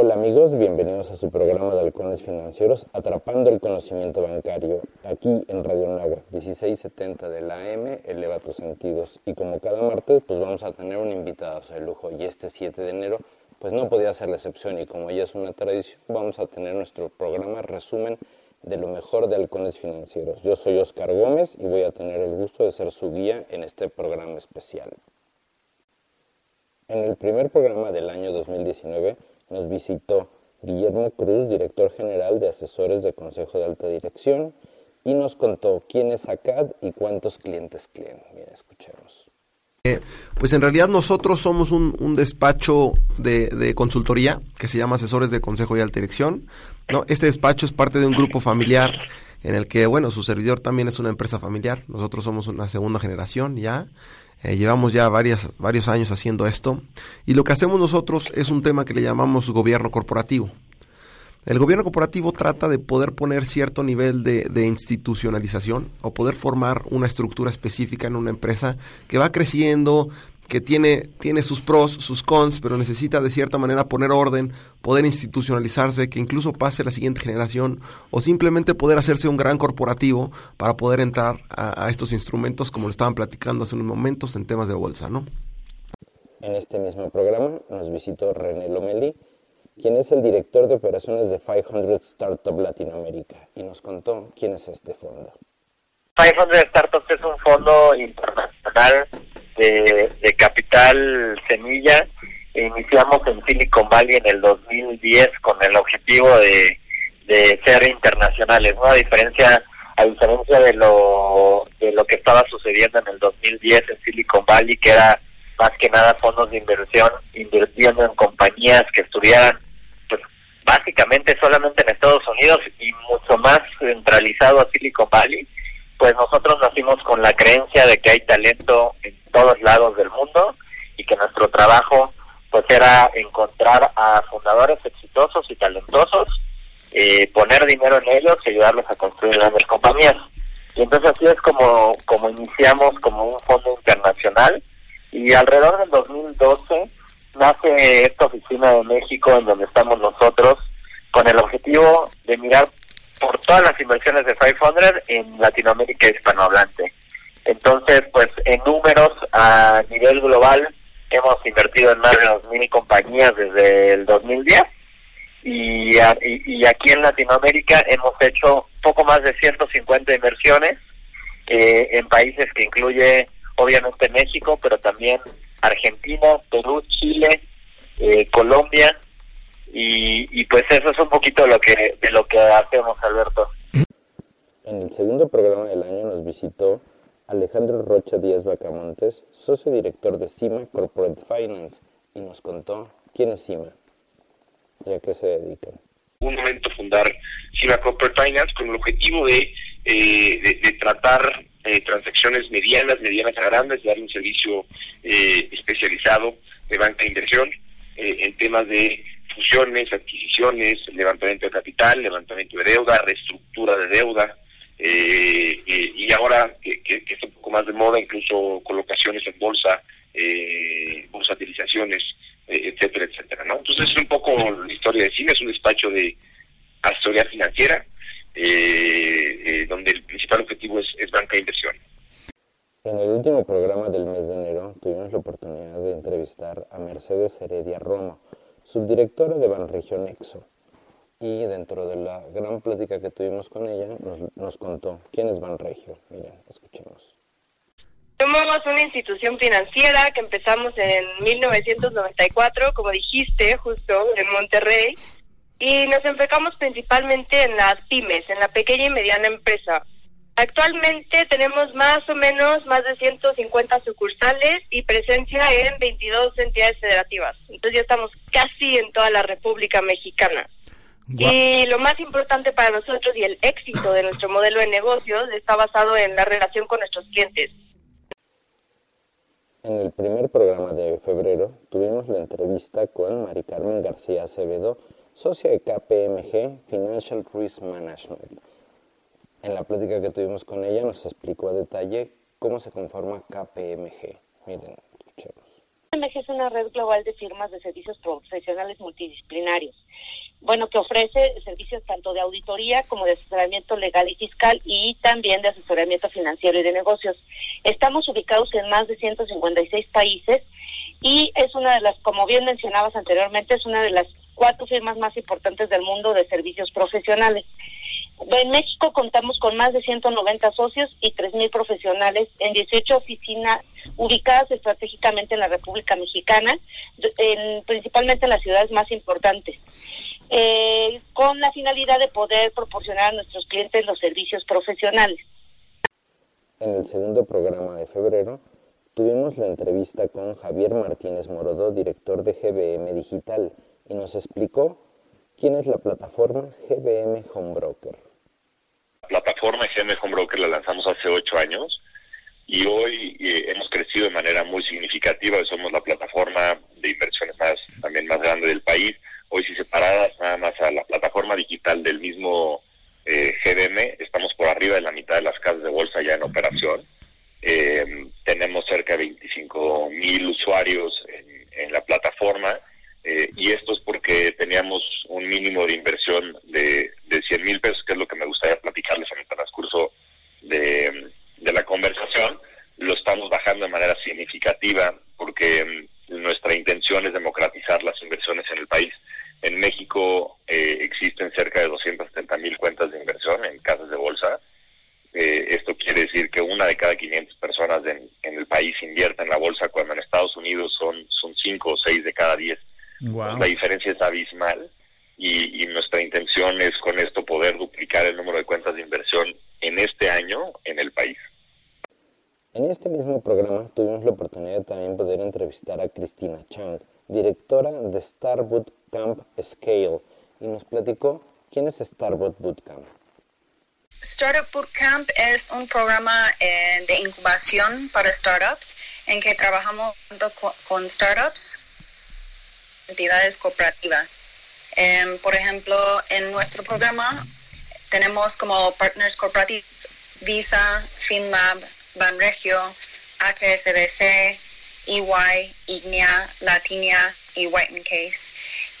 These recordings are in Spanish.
Hola amigos, bienvenidos a su programa de Halcones Financieros, Atrapando el Conocimiento Bancario, aquí en Radio Nagua, 1670 de la AM, eleva tus sentidos. Y como cada martes, pues vamos a tener un invitado de lujo. Y este 7 de enero, pues no podía ser la excepción. Y como ya es una tradición, vamos a tener nuestro programa resumen de lo mejor de Halcones Financieros. Yo soy Oscar Gómez y voy a tener el gusto de ser su guía en este programa especial. En el primer programa del año 2019, nos visitó Guillermo Cruz, director general de asesores de Consejo de Alta Dirección, y nos contó quién es ACAD y cuántos clientes clien. Bien, escuchemos. Eh, pues en realidad nosotros somos un, despacho de, consultoría que se llama Asesores de Consejo de Alta Dirección. Este despacho es parte de un grupo familiar en el que, bueno, su servidor también es una empresa familiar. Nosotros somos una segunda generación ya. Eh, llevamos ya varias, varios años haciendo esto y lo que hacemos nosotros es un tema que le llamamos gobierno corporativo. El gobierno corporativo trata de poder poner cierto nivel de, de, institucionalización o poder formar una estructura específica en una empresa que va creciendo, que tiene, tiene sus pros, sus cons, pero necesita de cierta manera poner orden, poder institucionalizarse, que incluso pase la siguiente generación, o simplemente poder hacerse un gran corporativo para poder entrar a, estos instrumentos, como lo estaban platicando hace unos momentos en temas de bolsa, ¿no? En este mismo programa nos visitó René Lomeli, quien es el director de operaciones de 500 Startup Latinoamérica, y nos contó quién es este fondo. 500 Startups es un fondo internacional de, capital semilla. Iniciamos en Silicon Valley en el 2010 con el objetivo de, ser internacionales, ¿no? A diferencia a diferencia de lo de lo que estaba sucediendo en el 2010 en Silicon Valley, que era más que nada fondos de inversión invirtiendo en compañías que estuvieran pues básicamente solamente en Estados Unidos y mucho más centralizado a Silicon Valley pues nosotros nacimos con la creencia de que hay talento en todos lados del mundo y que nuestro trabajo pues era encontrar a fundadores exitosos y talentosos, eh, poner dinero en ellos y ayudarlos a construir grandes compañías. Y entonces así es como, como iniciamos como un fondo internacional y alrededor del 2012 nace esta oficina de México en donde estamos nosotros con el objetivo de mirar por todas las inversiones de 500 en Latinoamérica hispanohablante. Entonces, pues en números a nivel global hemos invertido en más de 2.000 compañías desde el 2010 y, y, aquí en Latinoamérica hemos hecho poco más de 150 inversiones eh, en países que incluye obviamente México, pero también Argentina, Perú, Chile, eh, Colombia, y, pues eso es un poquito lo que, de lo que hacemos, Alberto. En el segundo programa del año nos visitó Alejandro Rocha Díaz Bacamontes, socio director de CIMA Corporate Finance, y nos contó quién es CIMA y a qué se dedica. Un momento fundar CIMA Corporate Finance con el objetivo de, eh, de, tratar eh, transacciones medianas, medianas a grandes, dar un servicio eh, especializado de banca de inversión en temas de fusiones, adquisiciones, levantamiento de capital, levantamiento de deuda, reestructura de deuda, eh, eh, y ahora que, que, está un poco más de moda, incluso colocaciones en bolsa, eh, bursatilizaciones, eh, etcétera, etcétera, ¿no? Entonces es un poco la historia de cine, es un despacho de asesoría financiera, donde el principal objetivo es, es banca de inversión. En el último programa del mes de enero tuvimos la oportunidad de entrevistar a Mercedes Heredia Roma, subdirectora de Banregio Nexo. Y dentro de la gran plática que tuvimos con ella, nos, contó quién es Banregio. Miren, escuchemos. Somos una institución financiera que empezamos en 1994, como dijiste, justo en Monterrey, y nos enfocamos principalmente en las pymes, en la pequeña y mediana empresa. Actualmente tenemos más o menos más de 150 sucursales y presencia en 22 entidades federativas. Entonces ya estamos casi en toda la República Mexicana. Y lo más importante para nosotros y el éxito de nuestro modelo de negocios está basado en la relación con nuestros clientes. En el primer programa de febrero tuvimos la entrevista con Mari Carmen García Acevedo, socia de KPMG Financial Risk Management en la plática que tuvimos con ella nos explicó a detalle cómo se conforma KPMG. Miren, escuchemos. KPMG es una red global de firmas de servicios profesionales multidisciplinarios. bueno, que ofrece servicios tanto de auditoría como de asesoramiento legal y fiscal y también de asesoramiento financiero y de negocios. Estamos ubicados en más de 156 países y es una de las, como bien mencionabas anteriormente, es una de las cuatro firmas más importantes del mundo de servicios profesionales. En México contamos con más de 190 socios y 3.000 profesionales en 18 oficinas ubicadas estratégicamente en la República Mexicana, principalmente en las ciudades más importantes, eh, con la finalidad de poder proporcionar a nuestros clientes los servicios profesionales. En el segundo programa de febrero tuvimos la entrevista con Javier Martínez Morodo, director de GBM Digital, y nos explicó quién es la plataforma GBM Home Broker plataforma GM Home Broker la lanzamos hace ocho años y hoy eh, hemos crecido de manera muy significativa. Somos la plataforma de inversiones más también más grande del país. Hoy si separadas nada más a la plataforma digital del mismo eh, GBM, estamos por arriba de la mitad de las casas de bolsa ya en operación. Eh, tenemos cerca de 25 mil usuarios en la plataforma eh, y esto es porque teníamos un mínimo de inversión de, de 100 mil pesos, que es lo que me gustaría platicarles en el transcurso de, la conversación. Lo estamos bajando de manera significativa porque mm, nuestra intención es democratizar las inversiones en el país. En México eh, existen cerca de 270 mil cuentas de inversión en casas de bolsa. Eh, esto quiere decir que una de cada 500 personas en, el país invierte en la bolsa, cuando en Estados Unidos son, son 5 o 6 de cada 10. La diferencia es abismal y, nuestra intención es con esto poder duplicar el número de cuentas de inversión en este año en el país. En este mismo programa tuvimos la oportunidad de también poder entrevistar a Cristina Chang, directora de Starboot Camp Scale, y nos platicó quién es Starboot Bootcamp. Startup Bootcamp es un programa eh, de incubación para startups en que trabajamos con startups entidades cooperativas. Em, por ejemplo, en nuestro programa tenemos como partners corporativos Visa, FinLab, Banregio, HSBC, EY, Ignea, Latinia y White Case.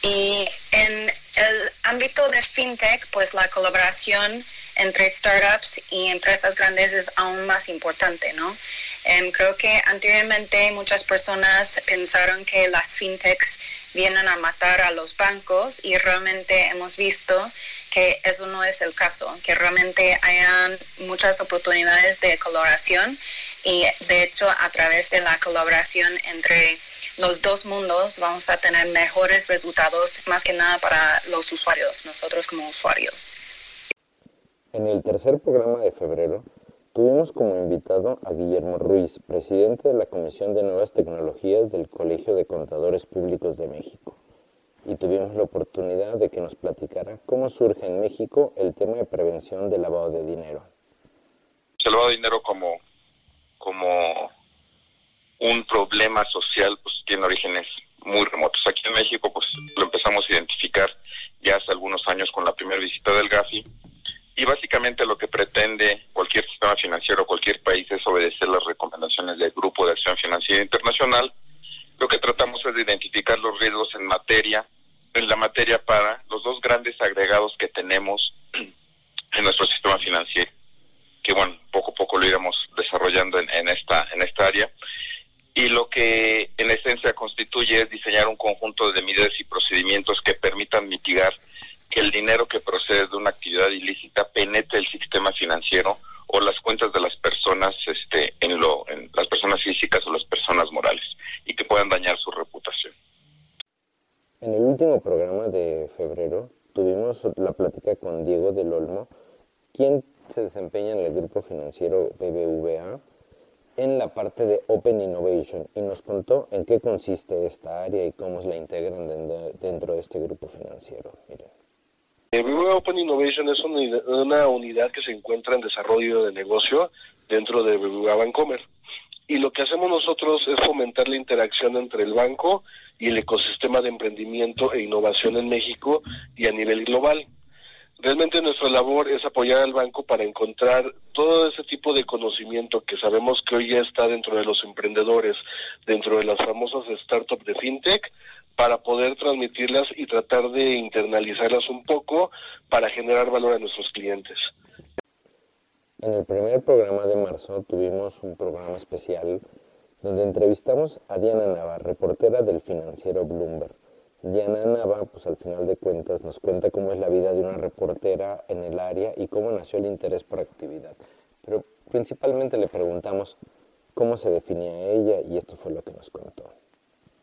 Y en el ámbito de fintech, pues la colaboración entre startups y empresas grandes es aún más importante, ¿no? Em, creo que anteriormente muchas personas pensaron que las fintechs vienen a matar a los bancos y realmente hemos visto que eso no es el caso, que realmente hayan muchas oportunidades de colaboración y de hecho a través de la colaboración entre los dos mundos vamos a tener mejores resultados más que nada para los usuarios, nosotros como usuarios. En el tercer programa de febrero tuvimos como invitado a Guillermo Ruiz, presidente de la Comisión de Nuevas Tecnologías del Colegio de Contadores Públicos de México. Y tuvimos la oportunidad de que nos platicara cómo surge en México el tema de prevención del lavado de dinero. El lavado de dinero como, como un problema social pues tiene orígenes muy remotos. Aquí en México pues lo empezamos a identificar ya hace algunos años con la primera visita del GAFI y básicamente lo que pretende cualquier sistema financiero, cualquier país, es obedecer las recomendaciones del Grupo de Acción Financiera Internacional. Lo que tratamos es de identificar los riesgos en materia, en la materia para los dos grandes agregados que tenemos en nuestro sistema financiero, que bueno, poco a poco lo iremos desarrollando en, esta, en esta área. Y lo que en esencia constituye es diseñar un conjunto de medidas y procedimientos que permitan mitigar que el dinero que procede de una actividad ilícita penetre el sistema financiero o las cuentas de las personas este en lo las personas físicas o las personas morales y que puedan dañar su reputación. En el último programa de febrero tuvimos la plática con Diego del Olmo, quien se desempeña en el grupo financiero BBVA en la parte de Open Innovation y nos contó en qué consiste esta área y cómo la integran dentro de este grupo financiero. Miren. BBVA Open Innovation es una unidad que se encuentra en desarrollo de negocio dentro de BBVA Bancomer. Y lo que hacemos nosotros es fomentar la interacción entre el banco y el ecosistema de emprendimiento e innovación en México y a nivel global. Realmente nuestra labor es apoyar al banco para encontrar todo ese tipo de conocimiento que sabemos que hoy ya está dentro de los emprendedores, dentro de las famosas startups de fintech, para poder transmitirlas y tratar de internalizarlas un poco para generar valor a nuestros clientes. En el primer programa de marzo tuvimos un programa especial donde entrevistamos a Diana Nava, reportera del financiero Bloomberg. Diana Nava, pues al final de cuentas, nos cuenta cómo es la vida de una reportera en el área y cómo nació el interés por actividad. Pero principalmente le preguntamos cómo se definía ella y esto fue lo que nos contó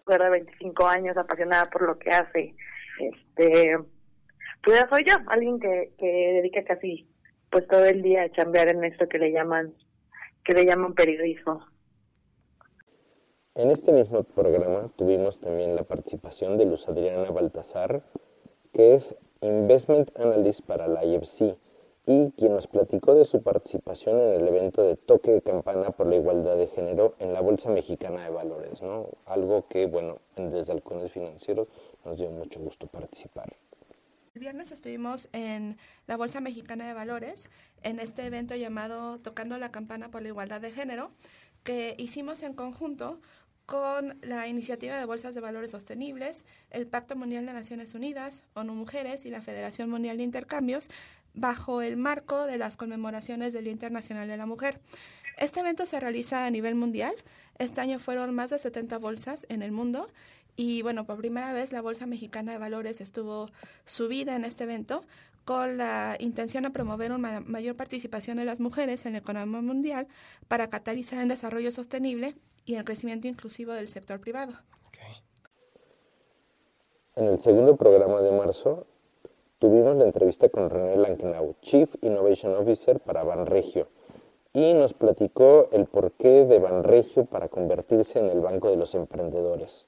mujer de 25 años apasionada por lo que hace. Este, pues ya soy yo, alguien que, que dedica casi pues todo el día a chambear en esto que le llaman que le llaman periodismo. En este mismo programa tuvimos también la participación de Luz Adriana Baltasar, que es Investment Analyst para la IFC y quien nos platicó de su participación en el evento de toque de campana por la igualdad de género en la Bolsa Mexicana de Valores, ¿no? Algo que, bueno, desde Halcones Financieros nos dio mucho gusto participar. El viernes estuvimos en la Bolsa Mexicana de Valores, en este evento llamado Tocando la Campana por la Igualdad de Género, que hicimos en conjunto con la Iniciativa de Bolsas de Valores Sostenibles, el Pacto Mundial de Naciones Unidas, ONU Mujeres y la Federación Mundial de Intercambios, bajo el marco de las conmemoraciones del Día Internacional de la Mujer. Este evento se realiza a nivel mundial. Este año fueron más de 70 bolsas en el mundo y bueno, por primera vez la Bolsa Mexicana de Valores estuvo subida en este evento con la intención de promover una mayor participación de las mujeres en la economía mundial para catalizar el desarrollo sostenible y el crecimiento inclusivo del sector privado. En el segundo programa de marzo Tuvimos la entrevista con René Lankenau, Chief Innovation Officer para Banregio, y nos platicó el porqué de Banregio para convertirse en el banco de los emprendedores.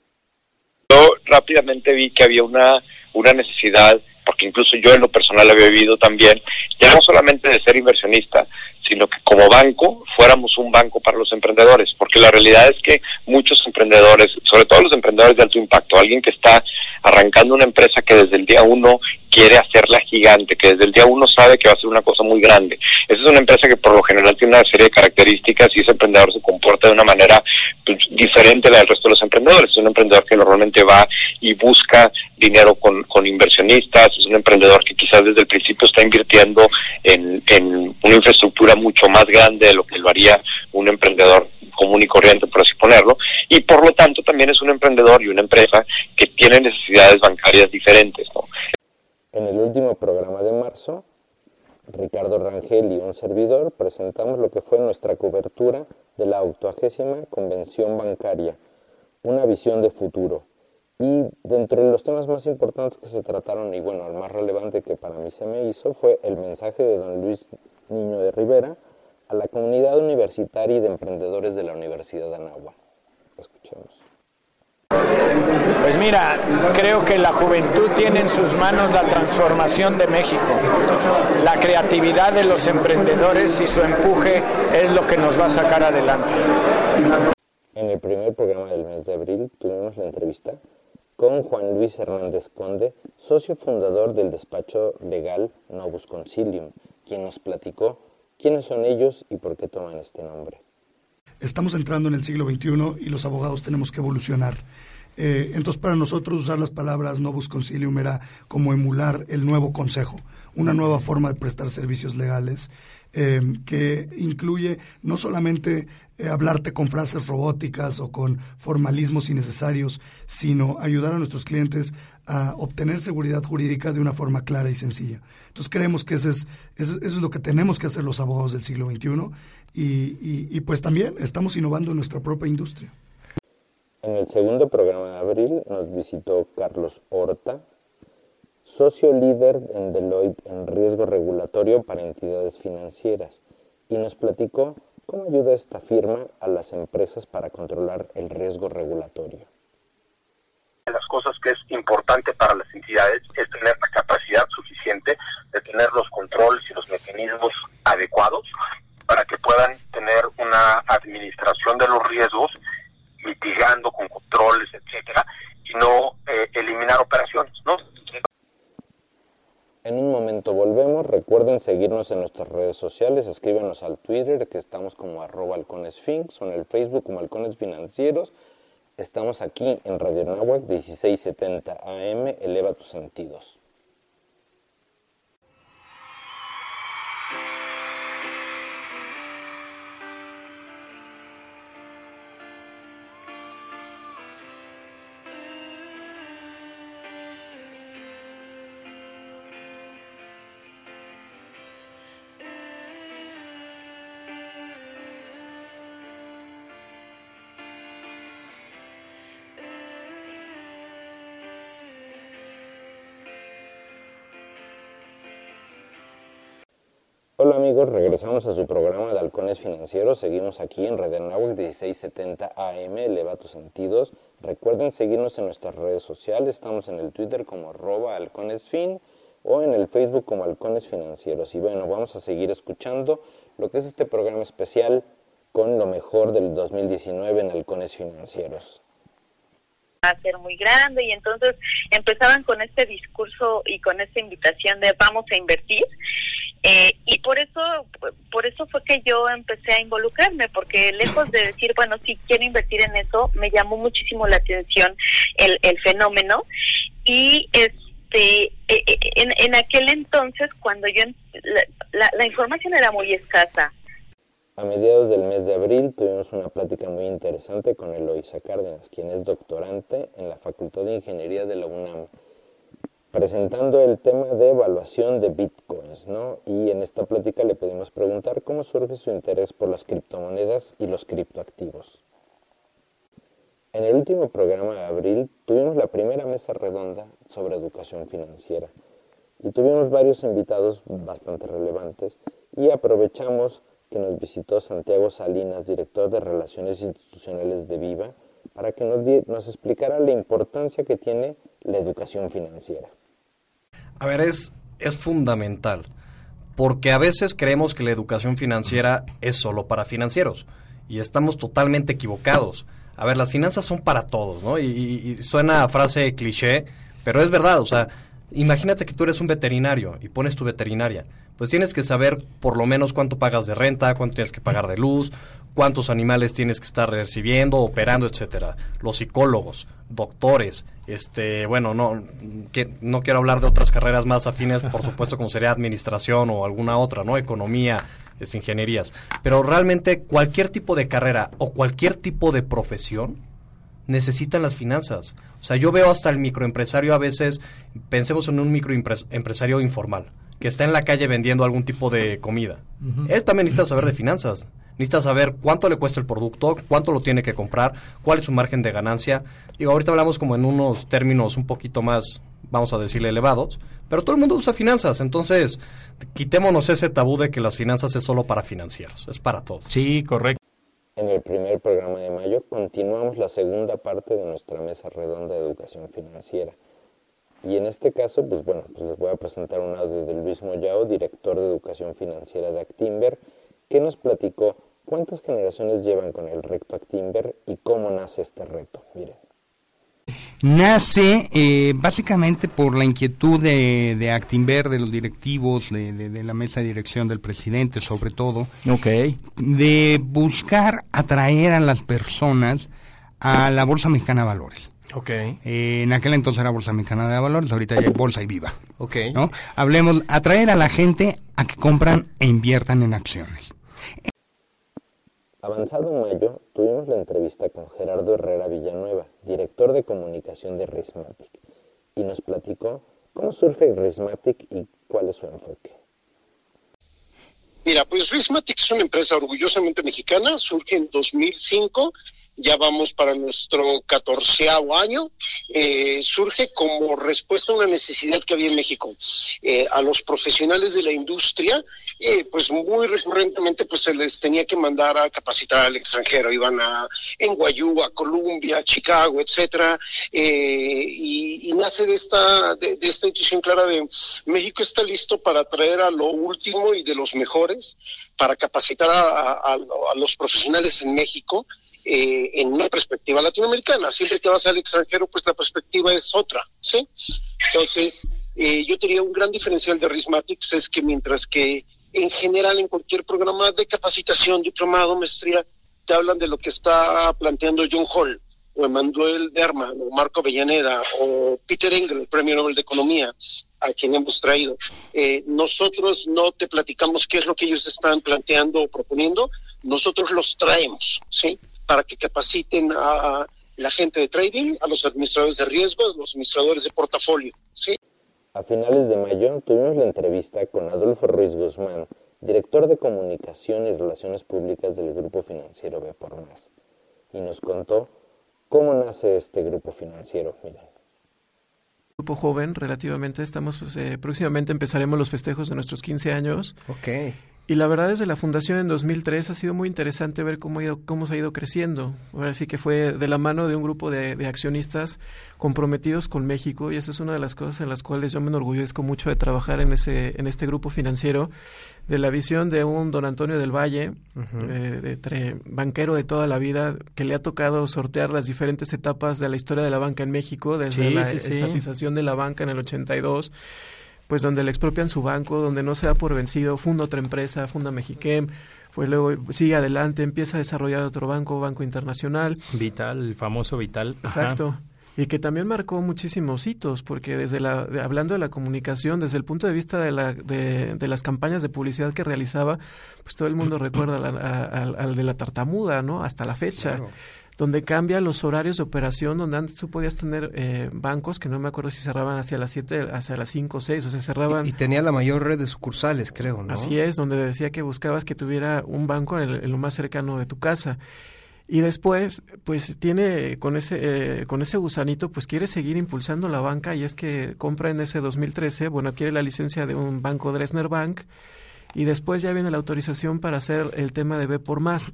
Yo rápidamente vi que había una, una necesidad, porque incluso yo en lo personal había vivido también, ya no solamente de ser inversionista, sino que como banco fuéramos un banco para los emprendedores, porque la realidad es que muchos emprendedores, sobre todo los emprendedores de alto impacto, alguien que está arrancando una empresa que desde el día uno quiere hacerla gigante, que desde el día uno sabe que va a ser una cosa muy grande. Esa es una empresa que por lo general tiene una serie de características y ese emprendedor se comporta de una manera pues, diferente a la del resto de los emprendedores. Es un emprendedor que normalmente va y busca dinero con, con inversionistas, es un emprendedor que quizás desde el principio está invirtiendo en, en una infraestructura mucho más grande de lo que lo haría un emprendedor común y corriente, por así ponerlo, y por lo tanto también es un emprendedor y una empresa que tiene necesidades bancarias diferentes. ¿no? En el último programa de marzo, Ricardo Rangel y un servidor presentamos lo que fue nuestra cobertura de la octuagésima Convención Bancaria, una visión de futuro. Y dentro de los temas más importantes que se trataron, y bueno, el más relevante que para mí se me hizo, fue el mensaje de don Luis Niño de Rivera a la comunidad universitaria y de emprendedores de la Universidad de Anáhuac. Escuchemos. Pues mira, creo que la juventud tiene en sus manos la transformación de México. La creatividad de los emprendedores y su empuje es lo que nos va a sacar adelante. En el primer programa del mes de abril tuvimos la entrevista con Juan Luis Hernández Conde, socio fundador del despacho legal Novus Concilium, quien nos platicó quiénes son ellos y por qué toman este nombre. Estamos entrando en el siglo XXI y los abogados tenemos que evolucionar. Eh, entonces, para nosotros usar las palabras novus concilium era como emular el nuevo consejo, una nueva forma de prestar servicios legales eh, que incluye no solamente eh, hablarte con frases robóticas o con formalismos innecesarios, sino ayudar a nuestros clientes a obtener seguridad jurídica de una forma clara y sencilla. Entonces creemos que ese es, eso, es lo que tenemos que hacer los abogados del siglo XXI y, y pues también estamos innovando en nuestra propia industria. En el segundo programa de abril nos visitó Carlos Horta, socio líder en Deloitte en riesgo regulatorio para entidades financieras, y nos platicó cómo ayuda esta firma a las empresas para controlar el riesgo regulatorio. Las cosas que es importante para las entidades es tener la capacidad suficiente de tener los controles y los mecanismos adecuados para que puedan tener una administración de los riesgos mitigando con controles, etcétera, y no eh, eliminar operaciones, ¿no? En un momento volvemos. Recuerden seguirnos en nuestras redes sociales. Escríbanos al Twitter, que estamos como arroba halconesfinx, o en el Facebook como halcones financieros. Estamos aquí en Radio Nahuac 1670 AM, eleva tus sentidos. Hola amigos, regresamos a su programa de Halcones Financieros. Seguimos aquí en Red Anáhuac 1670 AM, eleva tus sentidos. Recuerden seguirnos en nuestras redes sociales. Estamos en el Twitter como arroba halconesfin o en el Facebook como Halcones Financieros. Y bueno, vamos a seguir escuchando lo que es este programa especial con lo mejor del 2019 en Halcones Financieros a ser muy grande y entonces empezaban con este discurso y con esta invitación de vamos a invertir eh, y por eso por eso fue que yo empecé a involucrarme porque lejos de decir bueno sí quiero invertir en eso me llamó muchísimo la atención el, el fenómeno. Y este e, e, en, en aquel entonces cuando yo la, la información era muy escasa. A mediados del mes de abril tuvimos una plática muy interesante con Eloisa Cárdenas, quien es doctorante en la Facultad de Ingeniería de la UNAM, presentando el tema de evaluación de bitcoins, ¿no? Y en esta plática le pudimos preguntar cómo surge su interés por las criptomonedas y los criptoactivos. En el último programa de abril tuvimos la primera mesa redonda sobre educación financiera y tuvimos varios invitados bastante relevantes y aprovechamos que nos visitó Santiago Salinas, director de Relaciones Institucionales de Viva, para que nos, nos explicara la importancia que tiene la educación financiera. A ver, es, es fundamental, porque a veces creemos que la educación financiera es solo para financieros, y estamos totalmente equivocados. A ver, las finanzas son para todos, ¿no? Y, suena a frase cliché, pero es verdad, o sea, imagínate que tú eres un veterinario y pones tu veterinaria pues tienes que saber por lo menos cuánto pagas de renta, cuánto tienes que pagar de luz, cuántos animales tienes que estar recibiendo, operando, etcétera. Los psicólogos, doctores, este, bueno, no, que, no quiero hablar de otras carreras más afines, por supuesto, como sería administración o alguna otra, ¿no? Economía, es ingenierías. Pero realmente cualquier tipo de carrera o cualquier tipo de profesión necesitan las finanzas. O sea, yo veo hasta el microempresario a veces, pensemos en un microempresario informal que está en la calle vendiendo algún tipo de comida. Él también necesita saber de finanzas. Necesita saber cuánto le cuesta el producto, cuánto lo tiene que comprar, cuál es su margen de ganancia. Digo, ahorita hablamos como en unos términos un poquito más, vamos a decirle, elevados, pero todo el mundo usa finanzas. Entonces, quitémonos ese tabú de que las finanzas es solo para financieros, es para todos. Sí, correcto. En el primer programa de mayo continuamos la segunda parte de nuestra mesa redonda de educación financiera. Y en este caso, pues bueno, pues les voy a presentar un audio de Luis Moyao, director de Educación Financiera de Actimber, que nos platicó cuántas generaciones llevan con el recto Actimber y cómo nace este reto. Miren. Nace eh, básicamente por la inquietud de, de Actimber, de los directivos, de, de, la mesa de dirección del presidente sobre todo, okay. de buscar atraer a las personas a la Bolsa Mexicana de Valores. Ok. Eh, en aquel entonces era Bolsa Mexicana de Valores, ahorita ya hay Bolsa y Viva. Ok. ¿no? Hablemos, atraer a la gente a que compran e inviertan en acciones. Avanzado mayo, tuvimos la entrevista con Gerardo Herrera Villanueva, director de comunicación de Rismatic, y nos platicó cómo surge Rismatic y cuál es su enfoque. Mira, pues Rismatic es una empresa orgullosamente mexicana, surge en 2005 ya vamos para nuestro catorceavo año, eh, surge como respuesta a una necesidad que había en México. Eh, a los profesionales de la industria, eh, pues muy recurrentemente pues se les tenía que mandar a capacitar al extranjero, iban a en Guayú, a Columbia, Chicago, etcétera, y, nace de esta, de, esta intuición clara de México está listo para traer a lo último y de los mejores, para capacitar a los profesionales en México eh, en una perspectiva latinoamericana. Siempre que vas al extranjero, pues la perspectiva es otra, ¿sí? Entonces, eh, yo tenía un gran diferencial de Rismatics, es que mientras que en general en cualquier programa de capacitación, diplomado, maestría, te hablan de lo que está planteando John Hall, o Emanuel Derma, o Marco Avellaneda, o Peter Engel, el Premio Nobel de Economía, a quien hemos traído. Eh, nosotros no te platicamos qué es lo que ellos están planteando o proponiendo, nosotros los traemos, ¿sí? Para que capaciten a la gente de trading, a los administradores de riesgo, a los administradores de portafolio, ¿sí? A finales de mayo tuvimos la entrevista con Adolfo Ruiz Guzmán, director de Comunicación y Relaciones Públicas del Grupo Financiero B por Más, y nos contó cómo nace este grupo financiero. Miren grupo joven relativamente. Estamos, pues, eh, próximamente empezaremos los festejos de nuestros 15 años. Ok. Y la verdad, desde la fundación en 2003 ha sido muy interesante ver cómo, ha ido, cómo se ha ido creciendo. Ahora sí que fue de la mano de un grupo de, de, accionistas comprometidos con México y eso es una de las cosas en las cuales yo me enorgullezco mucho de trabajar en, ese, en este grupo financiero, de la visión de un don Antonio del Valle, uh -huh. eh, de, banquero de toda la vida, que le ha tocado sortear las diferentes etapas de la historia de la banca en México, desde Sí, la sí, sí. estatización de la banca en el 82 pues donde le expropian su banco, donde no se da por vencido, funda otra empresa, funda Mexiquem, fue luego sigue adelante, empieza a desarrollar otro banco, Banco Internacional. Vital, el famoso Vital. Exacto. Ajá. Y que también marcó muchísimos hitos, porque desde la, de, hablando de la comunicación, desde el punto de vista de, la, de, de, las campañas de publicidad que realizaba, pues todo el mundo recuerda al de la tartamuda, ¿no? Hasta la fecha. Claro donde cambia los horarios de operación, donde antes tú podías tener eh, bancos que no me acuerdo si cerraban hacia las 7, hacia las 5 o 6, o sea, cerraban... Y, y, tenía la mayor red de sucursales, creo, ¿no? Así es, donde decía que buscabas que tuviera un banco en, el, en lo más cercano de tu casa. Y después, pues tiene con ese eh, con ese gusanito, pues quiere seguir impulsando la banca y es que compra en ese 2013, bueno, adquiere la licencia de un banco Dresner Bank y después ya viene la autorización para hacer el tema de B por más.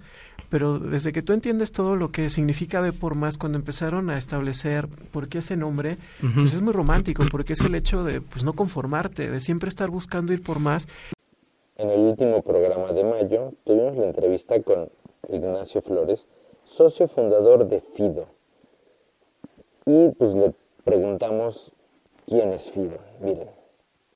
Pero desde que tú entiendes todo lo que significa B por más, cuando empezaron a establecer por qué ese nombre, uh -huh. pues es muy romántico, porque es el hecho de pues no conformarte, de siempre estar buscando ir por más. En el último programa de mayo tuvimos la entrevista con Ignacio Flores, socio fundador de Fido. Y pues le preguntamos quién es Fido. Miren.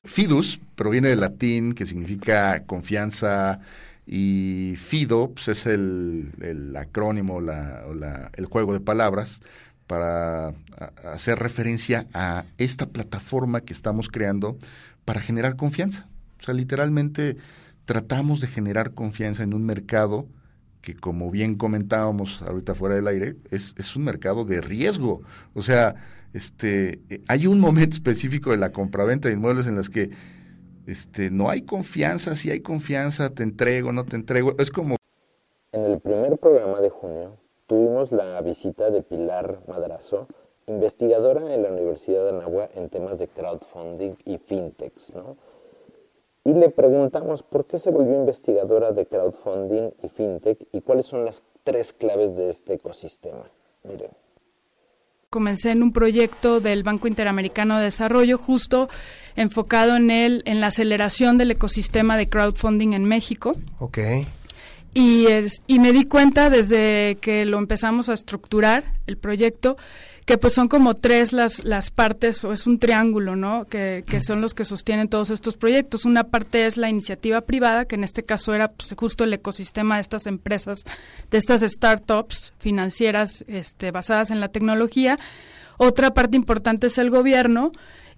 Fidus proviene del latín que significa confianza y Fido pues, es el, acrónimo, la, la, el juego de palabras para hacer referencia a esta plataforma que estamos creando para generar confianza. O sea, literalmente tratamos de generar confianza en un mercado que, como bien comentábamos ahorita fuera del aire, es, es un mercado de riesgo. O sea, este, hay un momento específico de la compraventa de inmuebles en las que este, no hay confianza, si hay confianza, te entrego, no te entrego, es como... En el primer programa de junio tuvimos la visita de Pilar Madrazo, investigadora en la Universidad de Anáhuac en temas de crowdfunding y fintechs, ¿no? Y le preguntamos por qué se volvió investigadora de crowdfunding y fintech y cuáles son las tres claves de este ecosistema. Miren. Comencé en un proyecto del Banco Interamericano de Desarrollo justo enfocado en el en la aceleración del ecosistema de crowdfunding en México. Ok. Y, es, y me di cuenta desde que lo empezamos a estructurar el proyecto que pues son como tres las, las partes, o es un triángulo, ¿no? Que, que son los que sostienen todos estos proyectos. Una parte es la iniciativa privada, que en este caso era pues, justo el ecosistema de estas empresas, de estas startups financieras este, basadas en la tecnología. Otra parte importante es el gobierno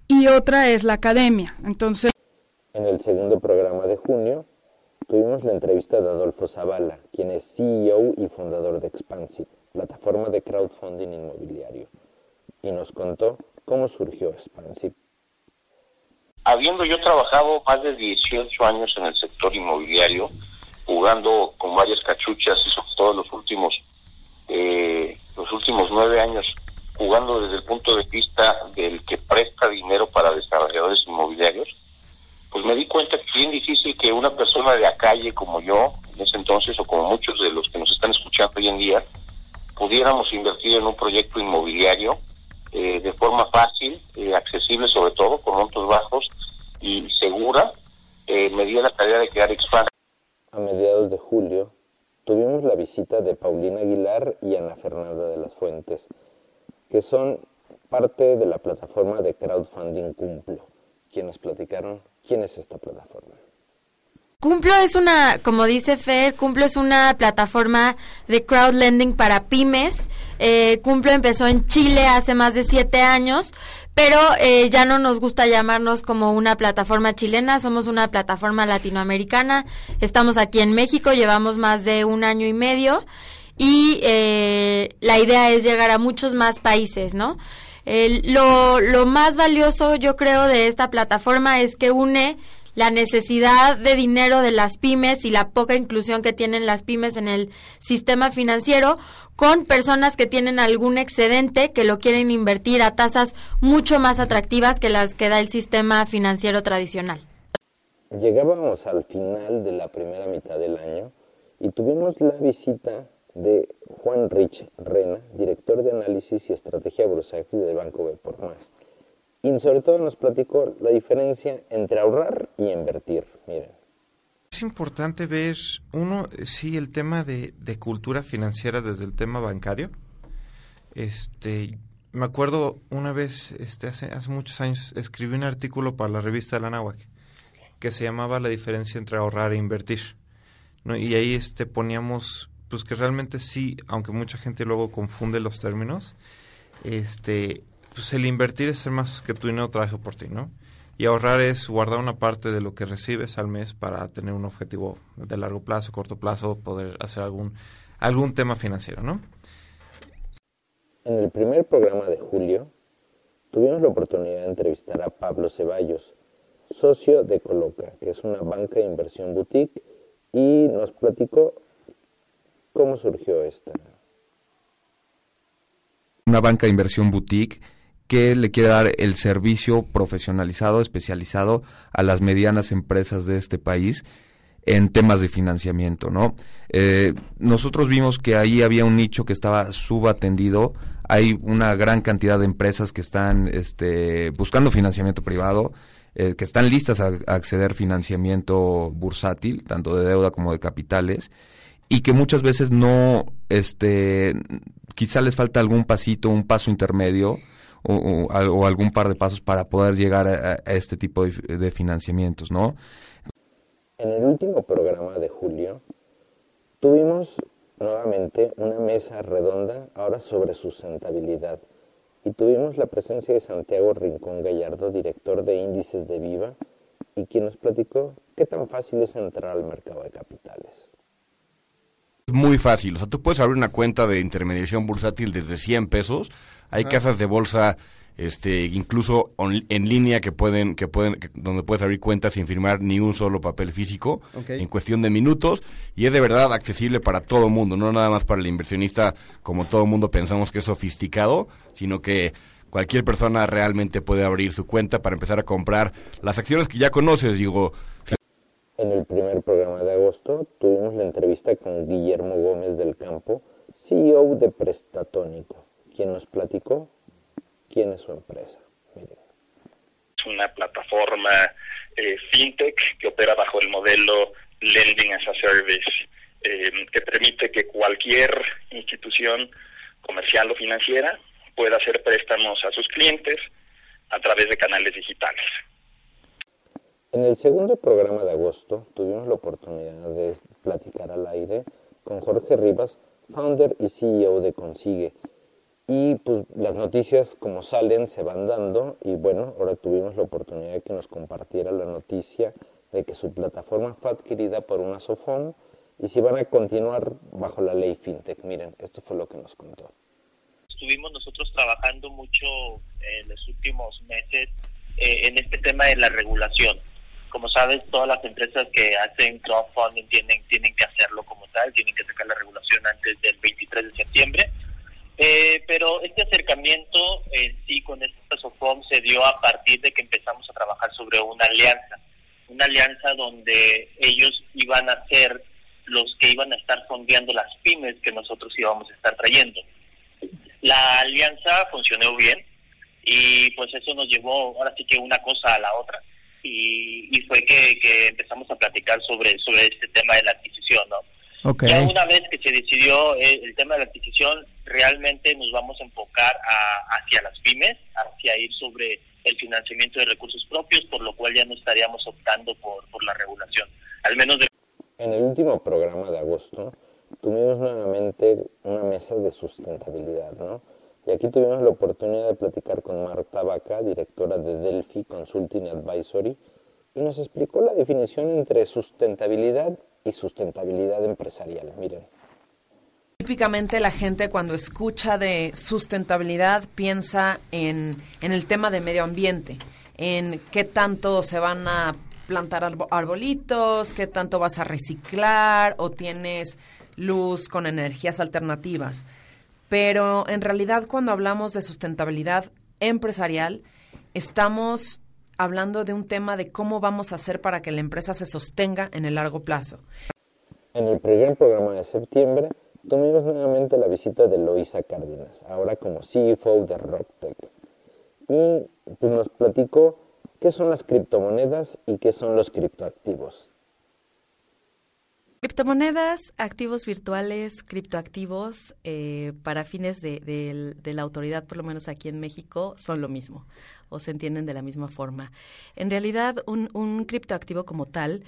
y otra es la academia. Entonces... En el segundo programa de junio tuvimos la entrevista de Adolfo Zavala, quien es CEO y fundador de Expansive, plataforma de crowdfunding inmobiliario y nos contó cómo surgió Expansive. Habiendo yo trabajado más de 18 años en el sector inmobiliario, jugando con varias cachuchas y sobre todo los últimos eh, los últimos nueve años jugando desde el punto de vista del que presta dinero para desarrolladores inmobiliarios, pues me di cuenta que es bien difícil que una persona de la calle como yo, en ese entonces, o como muchos de los que nos están escuchando hoy en día, pudiéramos invertir en un proyecto inmobiliario eh, de forma fácil, eh, accesible sobre todo, con montos bajos y segura, eh, me dio la tarea de crear Expand. A mediados de julio tuvimos la visita de Paulina Aguilar y Ana Fernanda de las Fuentes, que son parte de la plataforma de crowdfunding Cumplo, quienes platicaron quién es esta plataforma. Cumplo es una, como dice Fer, Cumplo es una plataforma de crowdlending para pymes. Eh, Cumplo empezó en Chile hace más de siete años, pero eh, ya no nos gusta llamarnos como una plataforma chilena, somos una plataforma latinoamericana. Estamos aquí en México, llevamos más de un año y medio y eh, la idea es llegar a muchos más países, ¿no? Lo, lo más valioso, yo creo, de esta plataforma es que une la necesidad de dinero de las pymes y la poca inclusión que tienen las pymes en el sistema financiero con personas que tienen algún excedente que lo quieren invertir a tasas mucho más atractivas que las que da el sistema financiero tradicional. Llegábamos al final de la primera mitad del año y tuvimos la visita de Juan Rich Rena, director de análisis y estrategia bursátil del Banco B por Más y sobre todo nos platicó la diferencia entre ahorrar y invertir. Miren. Es importante ver, uno, sí, el tema de, cultura financiera desde el tema bancario. Este, me acuerdo una vez, este, hace, hace muchos años, escribí un artículo para la revista de la Náhuac que se llamaba La diferencia entre ahorrar e invertir. ¿no? Y ahí este, poníamos, pues que realmente sí, aunque mucha gente luego confunde los términos, este, pues el invertir es ser más que tu dinero trabaje por ti, ¿no? Y ahorrar es guardar una parte de lo que recibes al mes para tener un objetivo de largo plazo, corto plazo, poder hacer algún, algún tema financiero, ¿no? En el primer programa de julio tuvimos la oportunidad de entrevistar a Pablo Ceballos, socio de Coloca, que es una banca de inversión boutique, y nos platicó cómo surgió esta. Una banca de inversión boutique que le quiere dar el servicio profesionalizado, especializado a las medianas empresas de este país en temas de financiamiento, ¿no? Eh, nosotros vimos que ahí había un nicho que estaba subatendido, hay una gran cantidad de empresas que están este, buscando financiamiento privado, eh, que están listas a, a, acceder financiamiento bursátil, tanto de deuda como de capitales, y que muchas veces no, este, quizá les falta algún pasito, un paso intermedio, o, algún par de pasos para poder llegar a, este tipo de, financiamientos, ¿no? En el último programa de julio tuvimos nuevamente una mesa redonda, ahora sobre sustentabilidad, y tuvimos la presencia de Santiago Rincón Gallardo, director de índices de Viva, y quien nos platicó qué tan fácil es entrar al mercado de capitales. Muy fácil, o sea, tú puedes abrir una cuenta de intermediación bursátil desde 100 pesos. Hay casas de bolsa este incluso en línea que pueden que pueden donde puedes abrir cuentas sin firmar ni un solo papel físico en cuestión de minutos. Y es de verdad accesible para todo el mundo no nada más para el inversionista como todo el mundo pensamos que es sofisticado sino que cualquier persona realmente puede abrir su cuenta para empezar a comprar las acciones que ya conoces. Digo en el primer programa de agosto tuvimos la entrevista con Guillermo Gómez del Campo CEO de Prestatónico quien nos platicó quién es su empresa. Es una plataforma eh, fintech que opera bajo el modelo Lending as a Service, eh, que permite que cualquier institución comercial o financiera pueda hacer préstamos a sus clientes a través de canales digitales. En el segundo programa de agosto tuvimos la oportunidad de platicar al aire con Jorge Rivas, founder y CEO de Consigue, y pues las noticias como salen se van dando y bueno, ahora tuvimos la oportunidad de que nos compartiera la noticia de que su plataforma fue adquirida por una SOFOM y si van a continuar bajo la ley FinTech. Miren, esto fue lo que nos contó. Estuvimos nosotros trabajando mucho en los últimos meses eh, en este tema de la regulación. Como sabes, todas las empresas que hacen crowdfunding tienen, tienen que hacerlo como tal, tienen que sacar la regulación antes del 23 de septiembre eh, pero este acercamiento en sí con este SOFOM se dio a partir de que empezamos a trabajar sobre una alianza, una alianza donde ellos iban a ser los que iban a estar fondeando las pymes que nosotros íbamos a estar trayendo. La alianza funcionó bien y pues eso nos llevó ahora sí que una cosa a la otra y, fue que, que empezamos a platicar sobre, sobre este tema de la adquisición, ¿no? Ok. Ya una vez que se decidió eh, el tema de la adquisición, realmente nos vamos a enfocar a- hacia las pymes, hacia ir sobre el financiamiento de recursos propios, por lo cual ya no estaríamos optando por, por la regulación, al menos de En el último programa de agosto tuvimos nuevamente una mesa de sustentabilidad, ¿no? Y aquí tuvimos la oportunidad de platicar con Marta Vaca, directora de Delphi Consulting Advisory, y nos explicó la definición entre sustentabilidad y sustentabilidad empresarial. Miren. Típicamente la gente cuando escucha de sustentabilidad piensa en, en el tema de medio ambiente, en qué tanto se van a plantar arbo- arbolitos, qué tanto vas a reciclar o tienes luz con energías alternativas. Pero en realidad cuando hablamos de sustentabilidad empresarial, estamos hablando de un tema de cómo vamos a hacer para que la empresa se sostenga en el largo plazo. En el primer programa de septiembre tuvimos nuevamente la visita de Loisa Cárdenas, ahora como CFO de Rocktech. Y pues, nos platicó qué son las criptomonedas y qué son los criptoactivos. Criptomonedas, activos virtuales, criptoactivos, eh, para fines de, de- la autoridad, por lo menos aquí en México, son lo mismo o se entienden de la misma forma. En realidad, un, criptoactivo como tal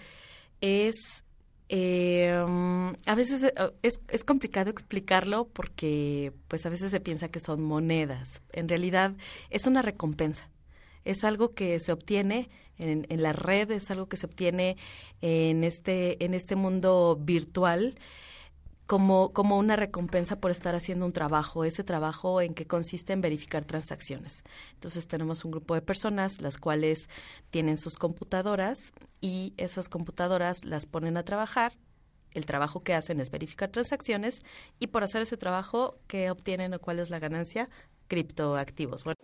es... eh, a veces eh, es, es complicado explicarlo porque pues a veces se piensa que son monedas. En realidad es una recompensa es algo que se obtiene en, la red, es algo que se obtiene en este, en este mundo virtual como, como una recompensa por estar haciendo un trabajo, ese trabajo en que consiste en verificar transacciones. Entonces tenemos un grupo de personas las cuales tienen sus computadoras y esas computadoras las ponen a trabajar. El trabajo que hacen es verificar transacciones y por hacer ese trabajo, ¿qué obtienen o cuál es la ganancia? Criptoactivos. Bueno,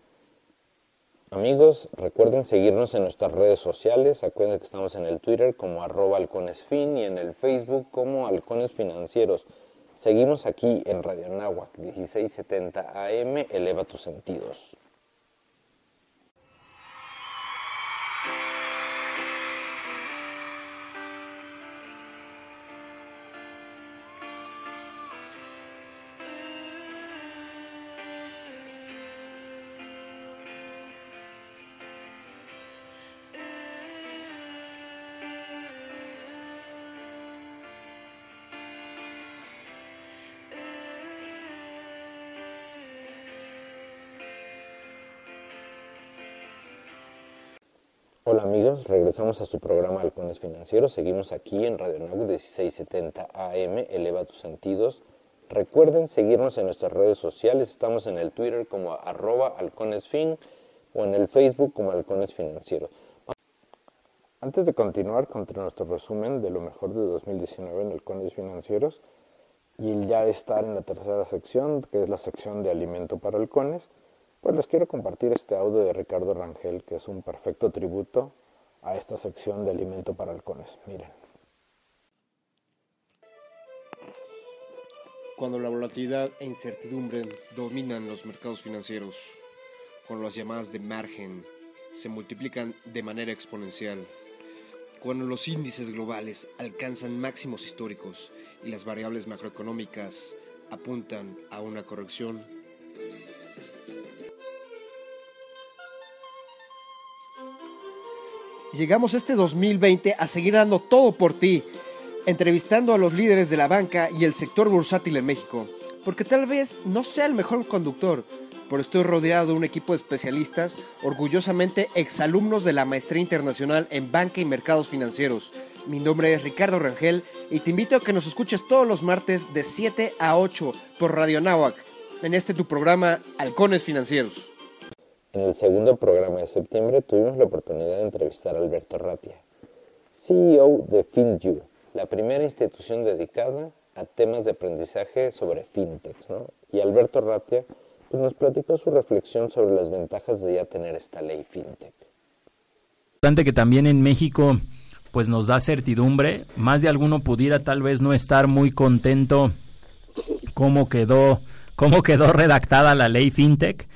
Amigos, recuerden seguirnos en nuestras redes sociales. Acuérdense que estamos en el Twitter como arroba halconesfin y en el Facebook como halcones financieros. Seguimos aquí en Radio Náhuac 1670 AM. Eleva tus sentidos. Regresamos a su programa Halcones Financieros. Seguimos aquí en Radio Nagu 1670 AM. Eleva tus sentidos. Recuerden seguirnos en nuestras redes sociales. Estamos en el Twitter como arroba halconesfin o en el Facebook como Halcones Financieros. Antes de continuar con nuestro resumen de lo mejor de 2019 en Halcones Financieros y ya estar en la tercera sección, que es la sección de alimento para halcones, pues les quiero compartir este audio de Ricardo Rangel, que es un perfecto tributo a esta sección de alimento para halcones. Miren. Cuando la volatilidad e incertidumbre dominan los mercados financieros, cuando las llamadas de margen se multiplican de manera exponencial, cuando los índices globales alcanzan máximos históricos y las variables macroeconómicas apuntan a una corrección, Llegamos este 2020 a seguir dando todo por ti, entrevistando a los líderes de la banca y el sector bursátil en México. Porque tal vez no sea el mejor conductor, pero estoy rodeado de un equipo de especialistas, orgullosamente exalumnos de la Maestría Internacional en Banca y Mercados Financieros. Mi nombre es Ricardo Rangel y te invito a que nos escuches todos los martes de 7 a 8 por Radio Náhuac, en este tu programa Halcones Financieros. En el segundo programa de septiembre tuvimos la oportunidad de entrevistar a Alberto Ratia, CEO de FinU, la primera institución dedicada a temas de aprendizaje sobre fintech. ¿no? Y Alberto Ratia pues, nos platicó su reflexión sobre las ventajas de ya tener esta ley fintech. importante que también en México pues nos da certidumbre. Más de alguno pudiera tal vez no estar muy contento cómo quedó, cómo quedó redactada la ley FinTech,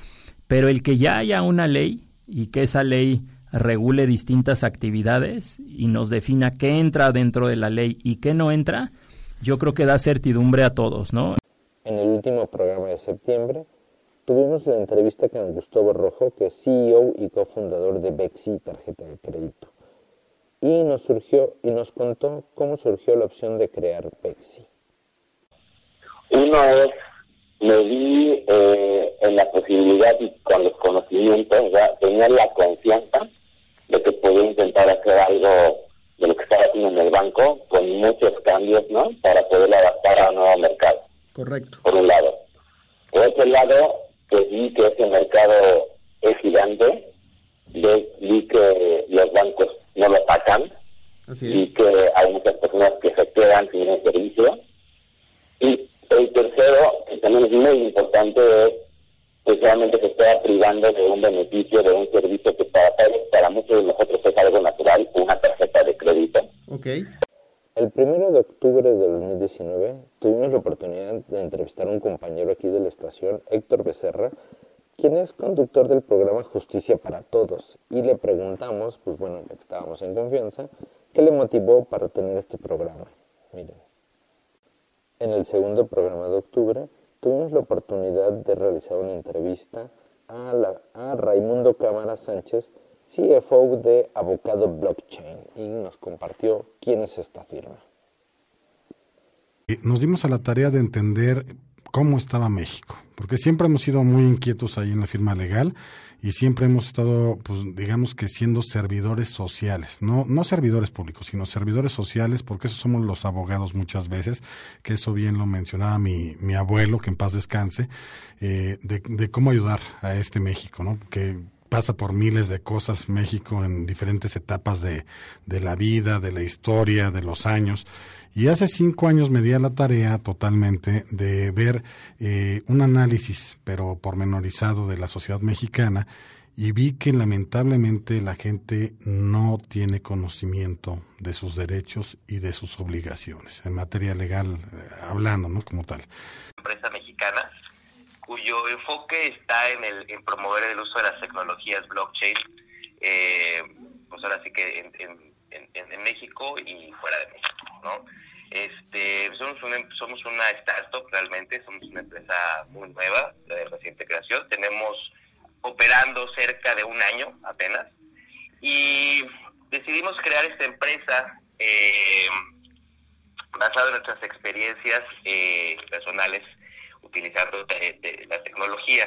pero el que ya haya una ley y que esa ley regule distintas actividades y nos defina qué entra dentro de la ley y qué no entra, yo creo que da certidumbre a todos, ¿no? En el último programa de septiembre tuvimos la entrevista con Gustavo Rojo, que es CEO y cofundador de Bexi Tarjeta de Crédito. Y nos surgió y nos contó cómo surgió la opción de crear Bexi. Una es me vi eh, en la posibilidad y con los conocimientos, ya tenía la confianza de que podía intentar hacer algo de lo que estaba haciendo en el banco con muchos cambios, ¿no? Para poder adaptar a un nuevo mercado. Correcto. Por un lado. Por otro lado, pues vi que ese mercado es gigante, vi que los bancos no lo atacan, y que hay muchas personas que se quedan sin el servicio. Y el tercero, que también es muy importante, es que realmente se está privando de un beneficio, de un servicio que para, para muchos de nosotros es algo natural, una tarjeta de crédito. Okay. El primero de octubre de 2019 tuvimos la oportunidad de entrevistar a un compañero aquí de la estación, Héctor Becerra, quien es conductor del programa Justicia para Todos, y le preguntamos, pues bueno, estábamos en confianza, qué le motivó para tener este programa. Miren. En el segundo programa de octubre tuvimos la oportunidad de realizar una entrevista a, la, Raimundo Cámara Sánchez, CFO de Avocado Blockchain, y nos compartió quién es esta firma. Nos dimos a la tarea de entender cómo estaba México, porque siempre hemos sido muy inquietos ahí en la firma legal y siempre hemos estado, pues digamos que siendo servidores sociales, no, no servidores públicos, sino servidores sociales, porque eso somos los abogados muchas veces, que eso bien lo mencionaba mi, mi abuelo, que en paz descanse, eh, de, de cómo ayudar a este México, ¿no? Que pasa por miles de cosas México en diferentes etapas de, de la vida, de la historia, de los años. Y hace cinco años me di a la tarea totalmente de ver eh, un análisis, pero pormenorizado, de la sociedad mexicana y vi que lamentablemente la gente no tiene conocimiento de sus derechos y de sus obligaciones, en materia legal eh, hablando, ¿no? Como tal. Empresa mexicana cuyo enfoque está en, el, en promover el uso de las tecnologías blockchain, eh, pues ahora sí que en, en, México y fuera de México, ¿no? Este, somos una, somos una startup realmente, somos una empresa muy nueva, de reciente creación. Tenemos operando cerca de un año apenas y decidimos crear esta empresa eh, basada en nuestras experiencias eh, personales utilizando la tecnología.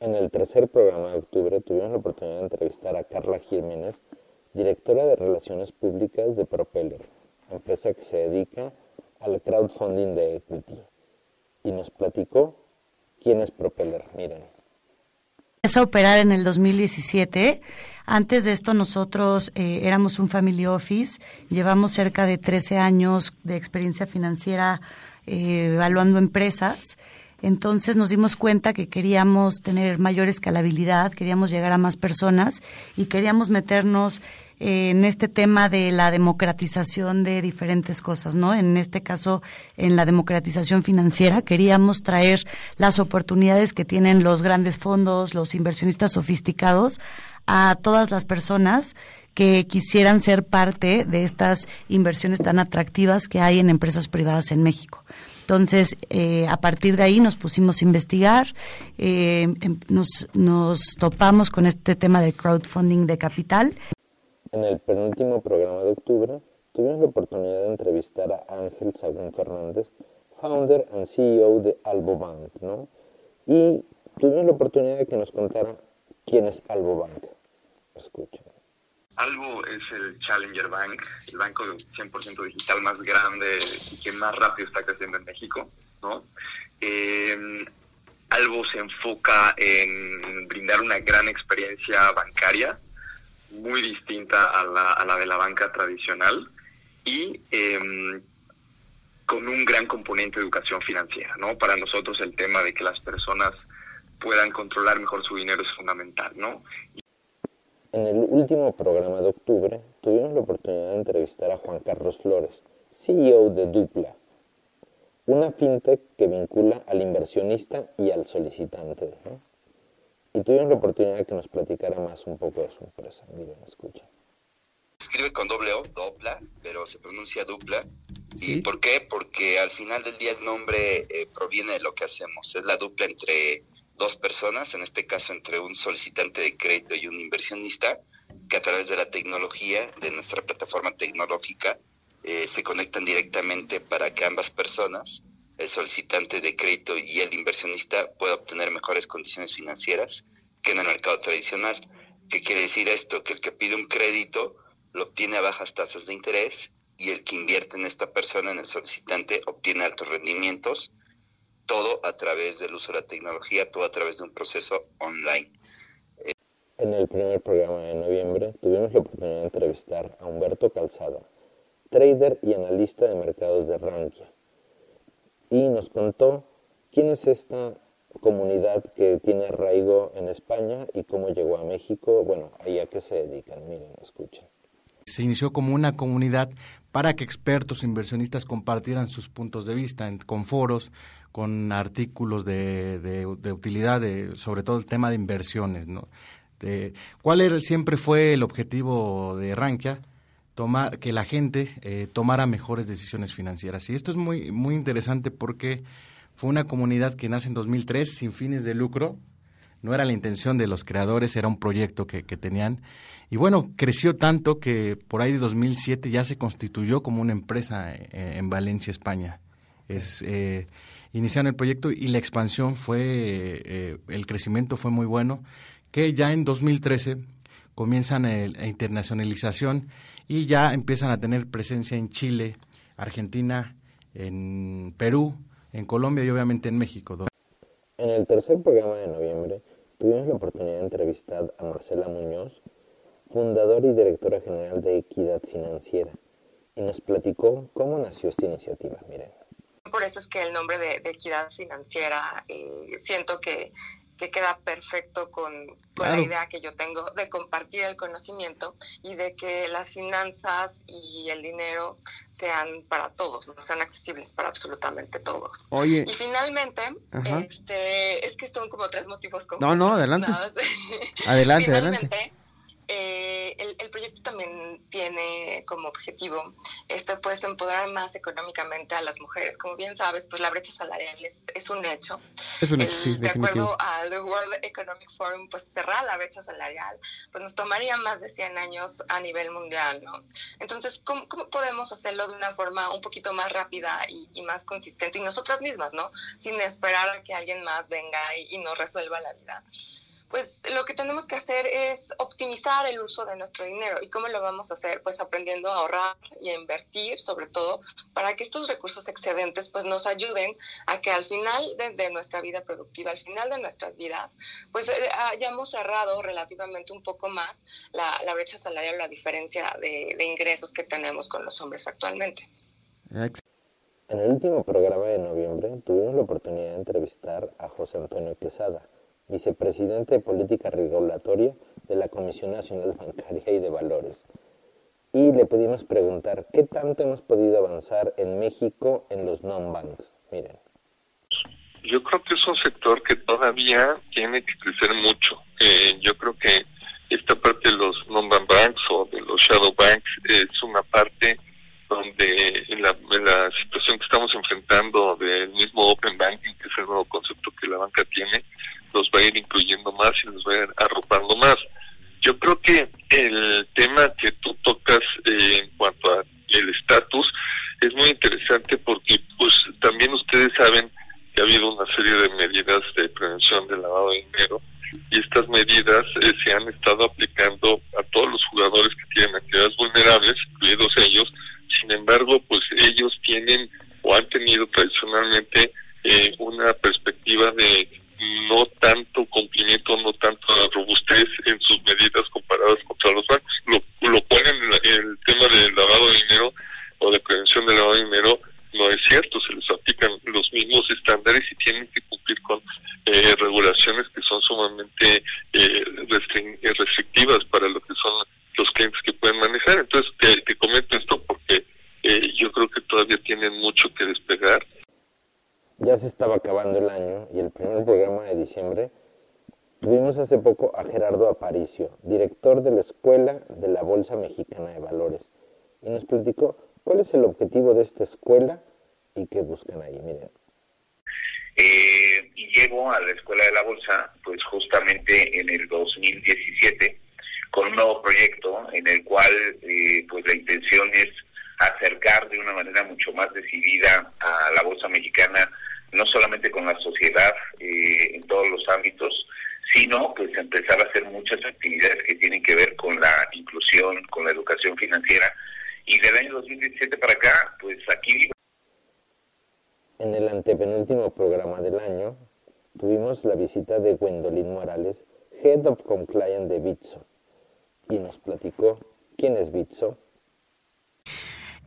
En el tercer programa de octubre tuvimos la oportunidad de entrevistar a Carla Jiménez, directora de Relaciones Públicas de Propeller empresa que se dedica al crowdfunding de equity. Y nos platicó quién es Propeller. Miren. Es a operar en el 2017. Antes de esto nosotros eh, éramos un family office, llevamos cerca de 13 años de experiencia financiera eh, evaluando empresas. Entonces nos dimos cuenta que queríamos tener mayor escalabilidad, queríamos llegar a más personas y queríamos meternos en este tema de la democratización de diferentes cosas, ¿no? En este caso, en la democratización financiera, queríamos traer las oportunidades que tienen los grandes fondos, los inversionistas sofisticados, a todas las personas que quisieran ser parte de estas inversiones tan atractivas que hay en empresas privadas en México. Entonces, eh, a partir de ahí nos pusimos a investigar, eh, em, nos, topamos con este tema de crowdfunding de capital. En el penúltimo programa de octubre tuvimos la oportunidad de entrevistar a Ángel Sagún Fernández, founder and CEO de Albobank, ¿no? Y tuvimos la oportunidad de que nos contara quién es Albobank. Escuchen. Albo es el Challenger Bank, el banco 100% digital más grande y que más rápido está creciendo en México, ¿no? Eh, se enfoca en brindar una gran experiencia bancaria muy distinta a la, a la de la banca tradicional y em, con un gran componente de educación financiera, ¿no? Para nosotros el tema de que las personas puedan controlar mejor su dinero es fundamental, ¿no? En el último programa de octubre tuvimos la oportunidad de entrevistar a Juan Carlos Flores, CEO de Dupla, una fintech que vincula al inversionista y al solicitante. ¿no? y tuvimos la oportunidad de que nos platicara más un poco de su empresa. Miren, escuchen. escribe con doble O, Dopla, pero se pronuncia dupla. ¿Y por qué? Porque al final del día el nombre eh, proviene de lo que hacemos. Es la dupla entre dos personas, en este caso entre un solicitante de crédito y un inversionista, que a través de la tecnología, de nuestra plataforma tecnológica, eh, se conectan directamente para que ambas personas, el solicitante de crédito y el inversionista, puedan obtener mejores condiciones financieras que en el mercado tradicional. ¿Qué quiere decir esto? Que el que pide un crédito lo obtiene a bajas tasas de interés y el que invierte en esta persona, en el solicitante, obtiene altos rendimientos, todo a través del uso de la tecnología, todo a través de un proceso online. En el primer programa de noviembre tuvimos la oportunidad de entrevistar a Humberto Calzada, trader y analista de mercados de Rankia, y nos contó quién es esta comunidad que tiene arraigo en España y cómo llegó a México. Bueno, ahí a qué se dedican, miren, escuchen. Se inició como una comunidad para que expertos e inversionistas compartieran sus puntos de vista con foros, con artículos de, de, utilidad, de, sobre todo el tema de inversiones. ¿no? De, ¿Cuál era, siempre fue el objetivo de Rankia? Tomar, que la gente eh, tomara mejores decisiones financieras. Y esto es muy, muy interesante porque fue una comunidad que nace en 2003 sin fines de lucro. No era la intención de los creadores, era un proyecto que, tenían. Y bueno, creció tanto que por ahí de 2007 ya se constituyó como una empresa eh, en, Valencia, España. Es, eh, iniciaron el proyecto y la expansión fue, eh, el crecimiento fue muy bueno, que ya en 2013 comienzan la internacionalización y ya empiezan a tener presencia en Chile, Argentina, en Perú, en Colombia y obviamente en México. En el tercer programa de noviembre tuvimos la oportunidad de entrevistar a Marcela Muñoz, fundadora y directora general de Equidad Financiera, y nos platicó cómo nació esta iniciativa. Miren. Por eso es que el nombre de, Equidad Financiera, eh, siento que que queda perfecto con, la idea que yo tengo de compartir el conocimiento y de que las finanzas y el dinero sean para todos, no sean accesibles para absolutamente todos. Oye. Y finalmente, este, es que son como tres motivos. No, no, adelante. adelante, adelante. Eh, el, proyecto también tiene como objetivo esto pues empoderar más económicamente a las mujeres. Como bien sabes, pues la brecha salarial es, un hecho. Es un hecho, sí, De acuerdo al World Economic Forum, pues cerrar la brecha salarial, pues nos tomaría más de 100 años a nivel mundial, ¿no? Entonces, ¿cómo, podemos hacerlo de una forma un poquito más rápida y, más consistente y nosotras mismas, ¿no? Sin esperar a que alguien más venga y nos resuelva la vida pues lo que tenemos que hacer es optimizar el uso de nuestro dinero. ¿Y cómo lo vamos a hacer? Pues aprendiendo a ahorrar y a invertir, sobre todo, para que estos recursos excedentes pues nos ayuden a que al final de, nuestra vida productiva, al final de nuestras vidas, pues eh, hayamos cerrado relativamente un poco más la, brecha salarial o la diferencia de, de ingresos que tenemos con los hombres actualmente. En el último programa de noviembre tuvimos la oportunidad de entrevistar a José Antonio Quesada vicepresidente de Política Regulatoria de la Comisión Nacional Bancaria y de Valores. Y le pudimos preguntar qué tanto hemos podido avanzar en México en los non-banks. Miren. Yo creo que es un sector que todavía tiene que crecer mucho. Eh, yo creo que esta parte de los non-bank o de los shadow banks es una parte donde en la situación que estamos enfrentando del mismo open banking, que es el nuevo concepto que la banca tiene, los va a ir incluyendo más y los va a ir arropando más. Yo creo que el tema que tú tocas eh, en cuanto a el estatus es muy interesante porque pues también ustedes saben que ha habido una serie de medidas de prevención del lavado de dinero y estas medidas eh, se han estado aplicando a todos los jugadores que tienen actividades vulnerables, incluidos ellos. Sin embargo, pues ellos tienen o han tenido tradicionalmente eh, una perspectiva de no tanto cumplimiento, no tanto robustez en sus medidas comparadas contra los bancos. Lo, lo ponen en, el tema del lavado de dinero o de prevención del lavado de dinero, no es cierto, se les aplican los mismos estándares y tienen que cumplir con eh, regulaciones que son sumamente eh, restrictivas para lo que son los clientes que pueden manejar. Entonces, te, comento esto porque eh, yo creo que todavía tienen mucho que despegar ya se estaba acabando el año y el primer programa de diciembre tuvimos esa hace poco a Gerardo Aparicio, director de la Escuela de la Bolsa Mexicana de Valores, y nos platicó cuál es el objetivo de esta escuela y qué buscan ahí. Miren. Eh, y llego a la Escuela de la Bolsa, pues justamente en el 2017, con un nuevo proyecto en el cual eh, pues la intención es acercar de una manera mucho más decidida a la Bolsa Mexicana, no solamente con la sociedad eh, en todos los ámbitos, sino pues empezar a hacer muchas actividades que tienen que ver con la inclusión, con la educación financiera. Y del año 2017 para acá, pues aquí... En el antepenúltimo programa del año, tuvimos la visita de Gwendolyn Morales, Head of Compliance de Bitso, y nos platicó quién es Bitso,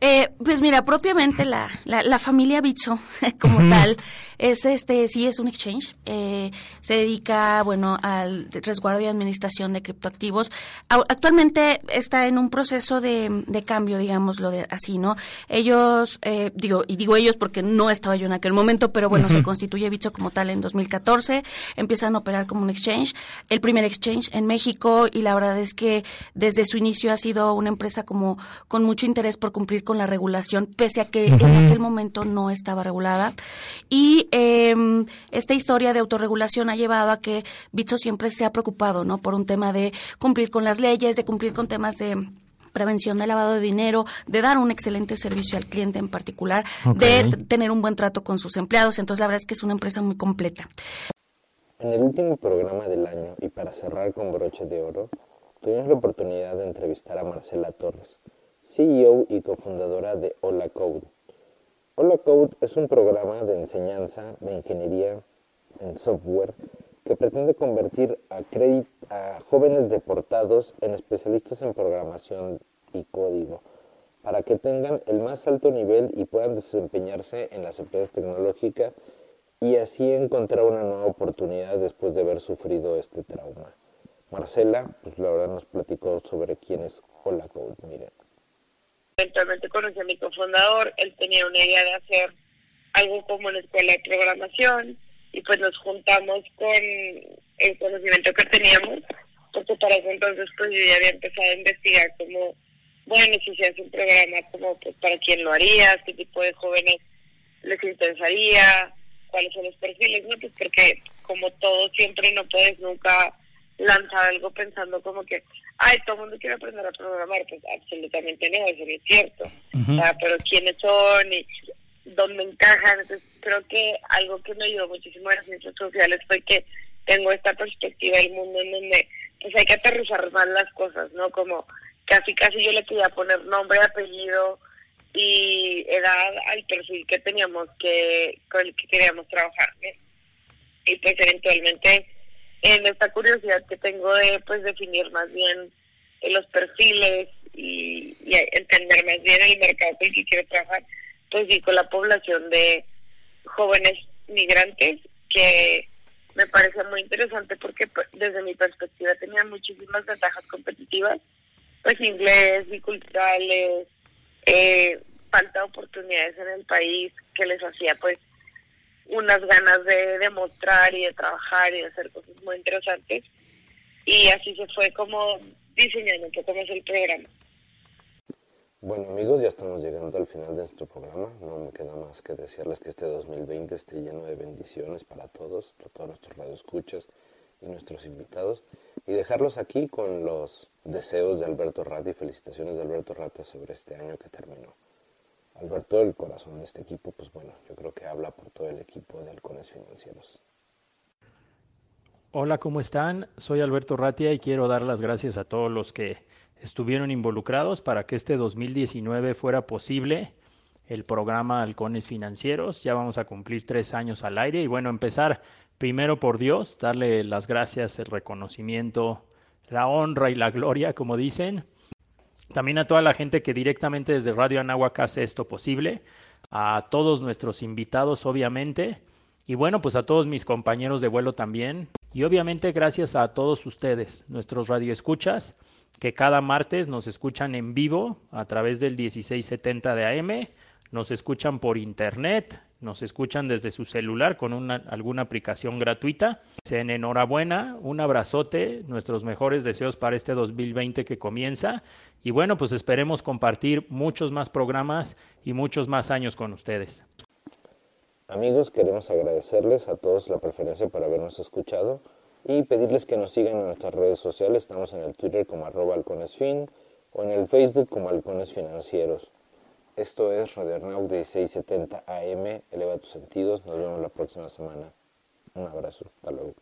eh, pues mira, propiamente la, la, familia Bitso como tal es este, sí es un exchange. Eh, se dedica, bueno, al resguardo y administración de criptoactivos. Actualmente está en un proceso de, de cambio, digámoslo de, así, ¿no? Ellos, eh, digo, y digo ellos porque no estaba yo en aquel momento, pero bueno, se constituye Bitso como tal en 2014. Empiezan a operar como un exchange, el primer exchange en México y la verdad es que desde su inicio ha sido una empresa como con mucho interés por cumplir con la regulación, pese a que en aquel momento no estaba regulada. Y em, esta historia de autorregulación ha llevado a que Bitso siempre se ha preocupado, ¿no? Por un tema de cumplir con las leyes, de cumplir con temas de prevención de lavado de dinero, de dar un excelente servicio al cliente en particular, de tener un buen trato con sus empleados. Entonces, la verdad es que es una empresa muy completa. En el último programa del año, y para cerrar con broche de oro, tuvimos la oportunidad de entrevistar a Marcela Torres, CEO y cofundadora de Hola Code. Hola Code es un programa de enseñanza de ingeniería en software que pretende convertir a, a jóvenes deportados en especialistas en programación y código para que tengan el más alto nivel y puedan desempeñarse en las empresas tecnológicas y así encontrar una nueva oportunidad después de haber sufrido este trauma. Marcela, pues la verdad nos platicó sobre quién es Hola Code, miren. Eventualmente conocí a mi cofundador, él tenía una idea de hacer algo como una escuela de programación y pues nos juntamos con el conocimiento que teníamos, porque para ese entonces pues yo ya había empezado a investigar como, bueno, si se hace un programa como pues para quién lo haría, qué tipo de jóvenes les interesaría, cuáles son los perfiles, ¿no? Pues porque como todo siempre no puedes nunca lanzar algo pensando como que, ay, todo el mundo quiere aprender a programar, pues absolutamente no, eso no es cierto. o sea, pero quiénes son y dónde encajan. Entonces, creo que algo que me ayudó muchísimo en las ciencias sociales fue que tengo esta perspectiva del mundo en donde pues hay que aterrizar más las cosas, ¿no? Como casi casi yo le quería poner nombre, apellido y edad al perfil que teníamos que con el que queríamos trabajar. Y pues eventualmente en esta curiosidad que tengo de pues definir más bien eh, los perfiles y, entender más bien el mercado el que quiero trabajar, pues sí con la población de jóvenes migrantes que me parece muy interesante porque pues, desde mi perspectiva tenía muchísimas ventajas competitivas, pues inglés, biculturales, eh, falta de oportunidades en el país que les hacía pues unas ganas de demostrar y de trabajar y de hacer cosas muy interesantes. Y así se fue como diseñando un poco más el programa. Bueno amigos, ya estamos llegando al final de nuestro programa. No me queda más que desearles que este 2020 esté lleno de bendiciones para todos, para todos nuestros radioescuchas y nuestros invitados. Y dejarlos aquí con los deseos de Alberto Rata y felicitaciones de Alberto Rata sobre este año que terminó. Alberto, el corazón de este equipo, pues bueno, yo creo que habla por todo el equipo de Halcones Financieros. Hola, ¿cómo están? Soy Alberto Ratia y quiero dar las gracias a todos los que estuvieron involucrados para que este 2019 fuera posible el programa Halcones Financieros. Ya vamos a cumplir tres años al aire y bueno, empezar primero por Dios, darle las gracias, el reconocimiento, la honra y la gloria, como dicen, también a toda la gente que directamente desde Radio Anáhuac hace esto posible, a todos nuestros invitados obviamente, y bueno, pues a todos mis compañeros de vuelo también, y obviamente gracias a todos ustedes, nuestros radioescuchas, que cada martes nos escuchan en vivo a través del 1670 de AM, nos escuchan por internet, nos escuchan desde su celular con una, alguna aplicación gratuita. En enhorabuena, un abrazote, nuestros mejores deseos para este 2020 que comienza y bueno, pues esperemos compartir muchos más programas y muchos más años con ustedes. Amigos, queremos agradecerles a todos la preferencia por habernos escuchado y pedirles que nos sigan en nuestras redes sociales. Estamos en el Twitter como arroba halconesfin o en el Facebook como halcones financieros. Esto es Radio Arnaud de 1670 AM. Eleva tus sentidos. Nos vemos la próxima semana. Un abrazo. Hasta luego.